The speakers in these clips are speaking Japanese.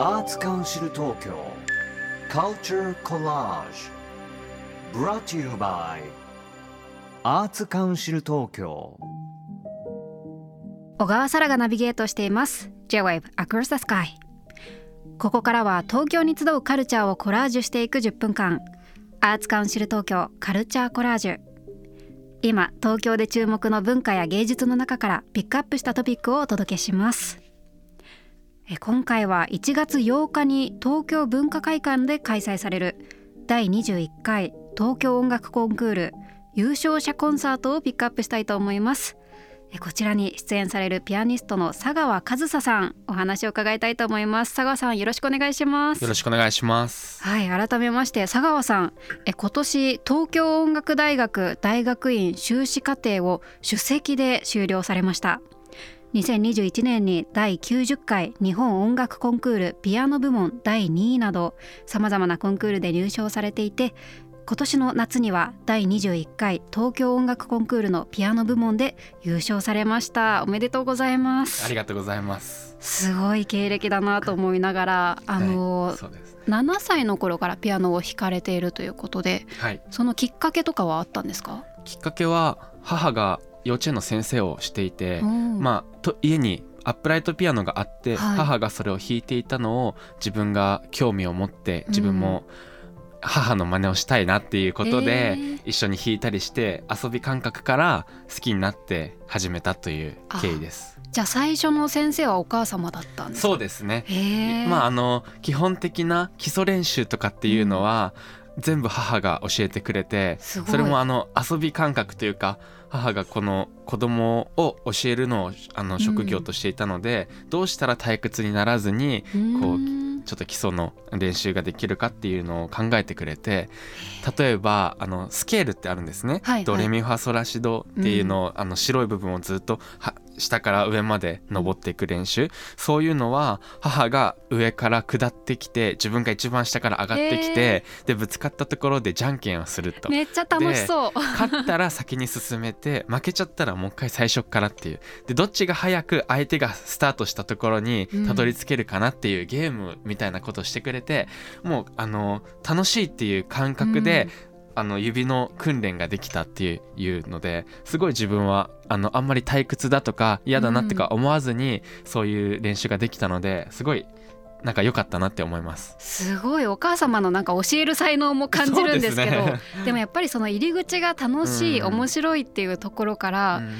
Arts Council Tokyo Culture Collage Brought to you by Arts Council Tokyo 小川沙羅がナビゲートしています。J-Wave Across the Sky ここからは東京に集うカルチャーをコラージュしていく10分間。アーツカウンシル東京カルチャーコラージュ今東京で注目の文化や芸術の中からピックアップしたトピックをお届けします。今回は1月8日に東京文化会館で開催される第21回東京音楽コンクール優勝者コンサートをピックアップしたいと思います。えこちらに出演されるピアニストの佐川和沙さんお話を伺いたいと思います。佐川さんよろしくお願いします。よろしくお願いします。はい改めまして佐川さんえ今年東京音楽大学大学院修士課程を首席で修了されました2021年に第90回日本音楽コンクールピアノ部門第2位などさまざまなコンクールで入賞されていて今年の夏には第21回東京音楽コンクールのピアノ部門で優勝されましたおめでとうございますありがとうございます。すごい経歴だなと思いながらあの、はいそうです。7歳の頃からピアノを弾かれているということではい。そのきっかけとかはあったんですか、きっかけは母が幼稚園の先生をしていて、うん。まあと家にアップライトピアノがあって、はい。母がそれを弾いていたのを自分が興味を持って自分も母の真似をしたいなっていうことで、えー。一緒に弾いたりして遊び感覚から好きになって始めたという経緯です。じゃあ最初の先生はお母様だったんですか？そうですね。まああの基本的な基礎練習とかっていうのは、全部母が教えてくれてそれもあの遊び感覚というか母がこの子供を教えるのをあの職業としていたので、どうしたら退屈にならずにこううん。ちょっと基礎の練習ができるかっていうのを考えてくれて例えばあのスケールってあるんですね、はいドレミファソラシドっていうのを、あの白い部分をずっとは下から上まで登っていく練習。そういうのは母が上から下ってきて自分が一番下から上がってきて、でぶつかったところでじゃんけんをすると。めっちゃ楽しそう。勝ったら先に進めて負けちゃったらもう一回最初からっていう。でどっちが早く相手がスタートしたところにたどり着けるかなっていうゲームみたいなことをしてくれて、もうあの楽しいっていう感覚で、あの指の訓練ができたっていうのですごい自分はあのあんまり退屈だとか嫌だなってか思わずに、そういう練習ができたのですごいなんか良かったなって思います。すごい。お母様のなんか教える才能も感じるんですけど。でね。もやっぱりその入り口が楽しい、うん。面白いっていうところから、うん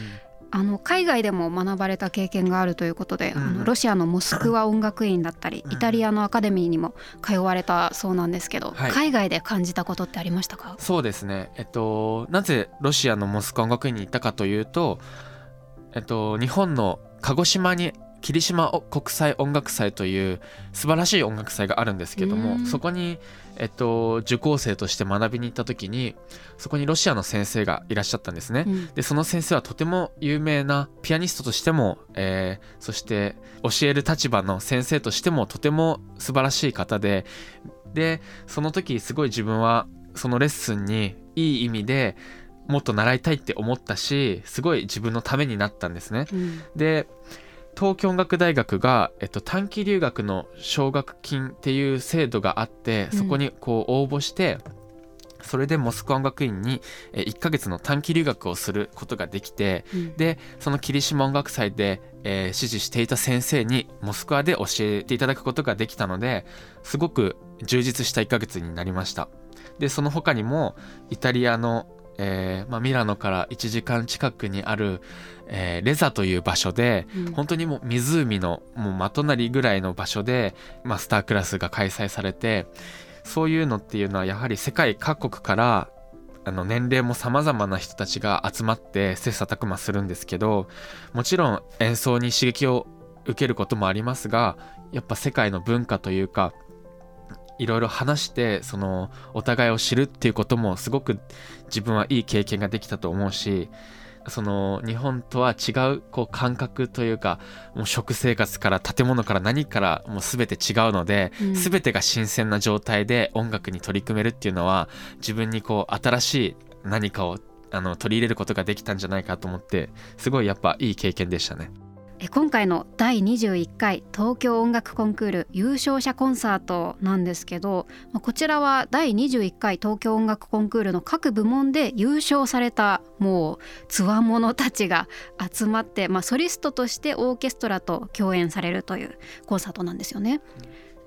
あの海外でも学ばれた経験があるということで、うん。あのロシアのモスクワ音楽院だったり、うん。イタリアのアカデミーにも通われたそうなんですけど、はい。海外で感じたことってありましたか？そうですね。えっとなぜロシアのモスクワ音楽院に行ったかというとえっと日本の鹿児島に霧島国際音楽祭という素晴らしい音楽祭があるんですけどうんもそこに、えっと、受講生として学びに行った時にそこにロシアの先生がいらっしゃったんですね。うんでその先生はとても有名なピアニストとしても、えーそして教える立場の先生としてもとても素晴らしい方ででその時すごい自分はそのレッスンにいい意味でもっと習いたいって思ったしすごい自分のためになったんですね。うんで東京音楽大学が、えっと、短期留学の奨学金っていう制度があってうん。そこにこう応募して、それでモスクワ音楽院にえ1ヶ月の短期留学をすることができてうん。でその霧島音楽祭で、えー指示していた先生にモスクワで教えていただくことができたのですごく充実した1ヶ月になりました。でその他にもイタリアの、えーまあ、ミラノから1時間近くにある、えーレザという場所でうん。本当にもう湖のもう真隣ぐらいの場所で、まあ、スタークラスが開催されてそういうのっていうのはやはり世界各国からあの年齢も様々な人たちが集まって切磋琢磨するんですけどもちろん演奏に刺激を受けることもありますがやっぱ世界の文化というかいろいろ話してそのお互いを知るっていうこともすごく自分はいい経験ができたと思うしその日本とは違うこう感覚というかもう食生活から建物から何からもう全て違うので、うん全てが新鮮な状態で音楽に取り組めるっていうのは自分にこう新しい何かをあの取り入れることができたんじゃないかと思ってすごいやっぱいい経験でしたね。今回の第21回東京音楽コンクール優勝者コンサートなんですけどこちらは第21回東京音楽コンクールの各部門で優勝されたもうつわものたちが集まって、まあ、ソリストとしてオーケストラと共演されるというコンサートなんですよね。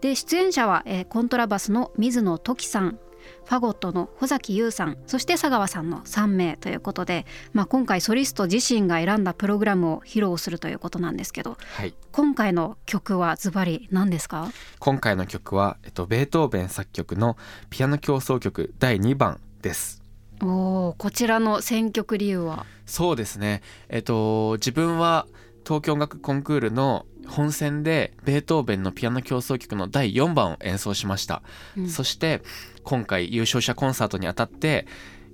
で出演者は、えコントラバスの水野時さんファゴットの穂崎優さんそして佐川さんの3名ということで、まあ、今回ソリスト自身が選んだプログラムを披露するということなんですけどはい。今回の曲はズバリ何ですか？今回の曲は、えっと、ベートーベン作曲のピアノ協奏曲第2番です。おーこちらの選曲理由は？そうですね。えっと自分は東京音楽コンクールの本戦でベートーベンのピアノ協奏曲の第4番を演奏しました、うん。そして今回優勝者コンサートにあたって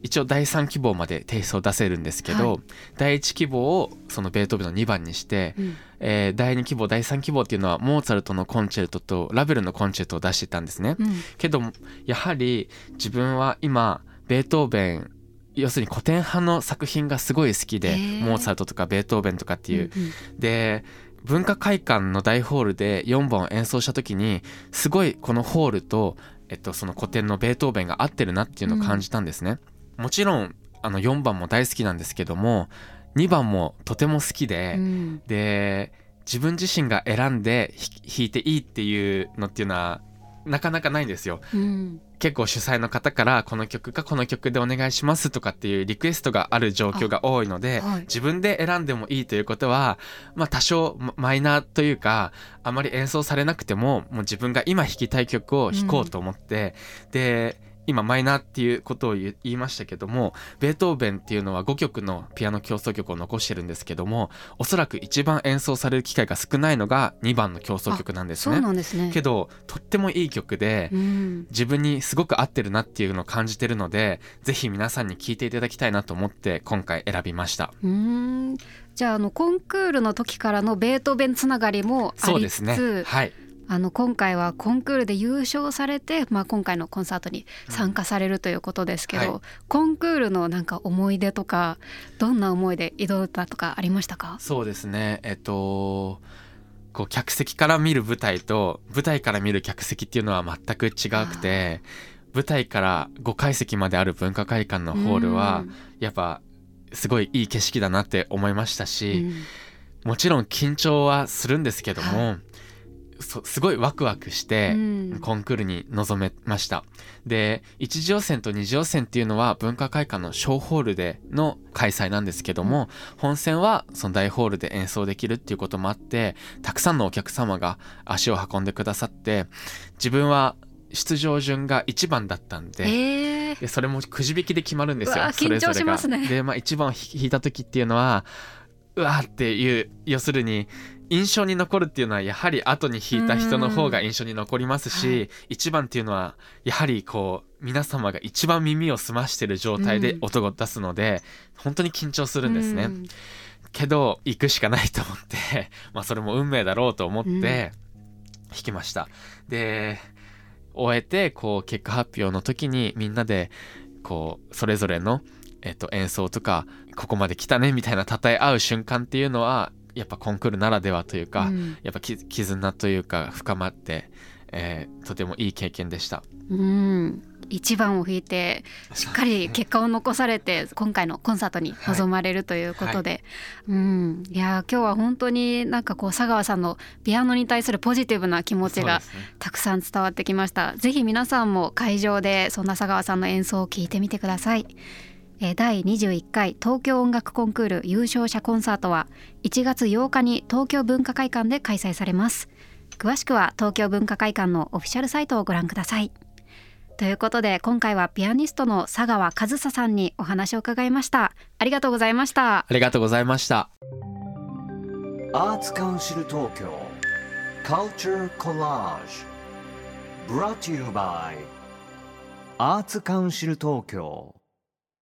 一応第3希望まで提出を出せるんですけど、はい。第1希望をそのベートーベンの2番にして、うん。えー第2希望第3希望っていうのはモーツァルトのコンチェルトとラベルのコンチェルトを出してたんですね、うん。けどやはり自分は今ベートーベン要するに古典派の作品がすごい好きでモーツァルトとかベートーベンとかっていう、うんうん。で文化会館の大ホールで4番を演奏した時にすごいこのホールと、えっと、その古典のベートーベンが合ってるなっていうのを感じたんですね、もちろんあの4番も大好きなんですけども2番もとても好きで、うん。で自分自身が選んでひ弾いていいっていうのっていうのはなかなかないんですよ。うん。結構主催の方からこの曲かこの曲でお願いしますとかっていうリクエストがある状況が多いので、はい。自分で選んでもいいということはまあ多少ママイナーというかあまり演奏されなくてももう自分が今弾きたい曲を弾こうと思って、で今マイナーっていうことを言いましたけどもベートーベンっていうのは5曲のピアノ協奏曲を残してるんですけどもおそらく一番演奏される機会が少ないのが2番の協奏曲なんですそうね。なんですね。けどとってもいい曲で、うん。自分にすごく合ってるなっていうのを感じてるのでぜひ皆さんに聴いていただきたいなと思って今回選びました。うーん。じゃああのコンクールの時からのベートーベンつながりもありつつ、そうですね。はいあの今回はコンクールで優勝されて、まあ、今回のコンサートに参加されるということですけど、うんはい。コンクールのなんか思い出とかどんな思いで挑んだとかありましたか？そうですね。えっとこう客席から見る舞台と舞台から見る客席っていうのは全く違くて舞台から5階席まである文化会館のホールはやっぱすごいいい景色だなって思いましたうん。し、もちろん緊張はするんですけども、そすごいワクワクして、うん。コンクールに臨めました。で一次予選と二次予選っていうのは文化会館の小ホールでの開催なんですけども、本戦はその大ホールで演奏できるっていうこともあってたくさんのお客様が足を運んでくださって自分は出場順が1番だったんで,、え。ーでそれもくじ引きで決まるんですよそれぞれ緊張しますね。が。で、まあ、1番を弾いた時っていうのはうわーっていう要するに印象に残るっていうのはやはり後に弾いた人の方が印象に残りますはし、一番っていうのはやはりこう皆様が一番耳を澄ましてる状態でうん音を出すので、本当に緊張するんですね。うんけど行くしかないと思って まあそれも運命だろうと思ってうん弾きました。で終えてこう結果発表の時にみんなでこうそれぞれの、えっと、演奏とかここまで来たねみたいな称え合う瞬間っていうのはやっぱコンクールならではというか、うん。やっぱき絆というか深まって、えーとてもいい経験でした。うん。一番を弾いてしっかり結果を残されて今回のコンサートに臨まれるということで、うん。いやー今日は本当になんかこう佐川さんのピアノに対するポジティブな気持ちがたくさん伝わってきました。ぜひ皆さんも会場でそんな佐川さんの演奏を聞いてみてください。えー第21回東京音楽コンクール優勝者コンサートは1月8日に東京文化会館で開催されます。詳しくは東京文化会館のオフィシャルサイトをご覧ください。ということで今回はピアニストの佐川和沙さんにお話を伺いました。ありがとうございました。ありがとうございました。アーツカウンシル東京 Culture Collage Brought to you by アーツカウンシル東京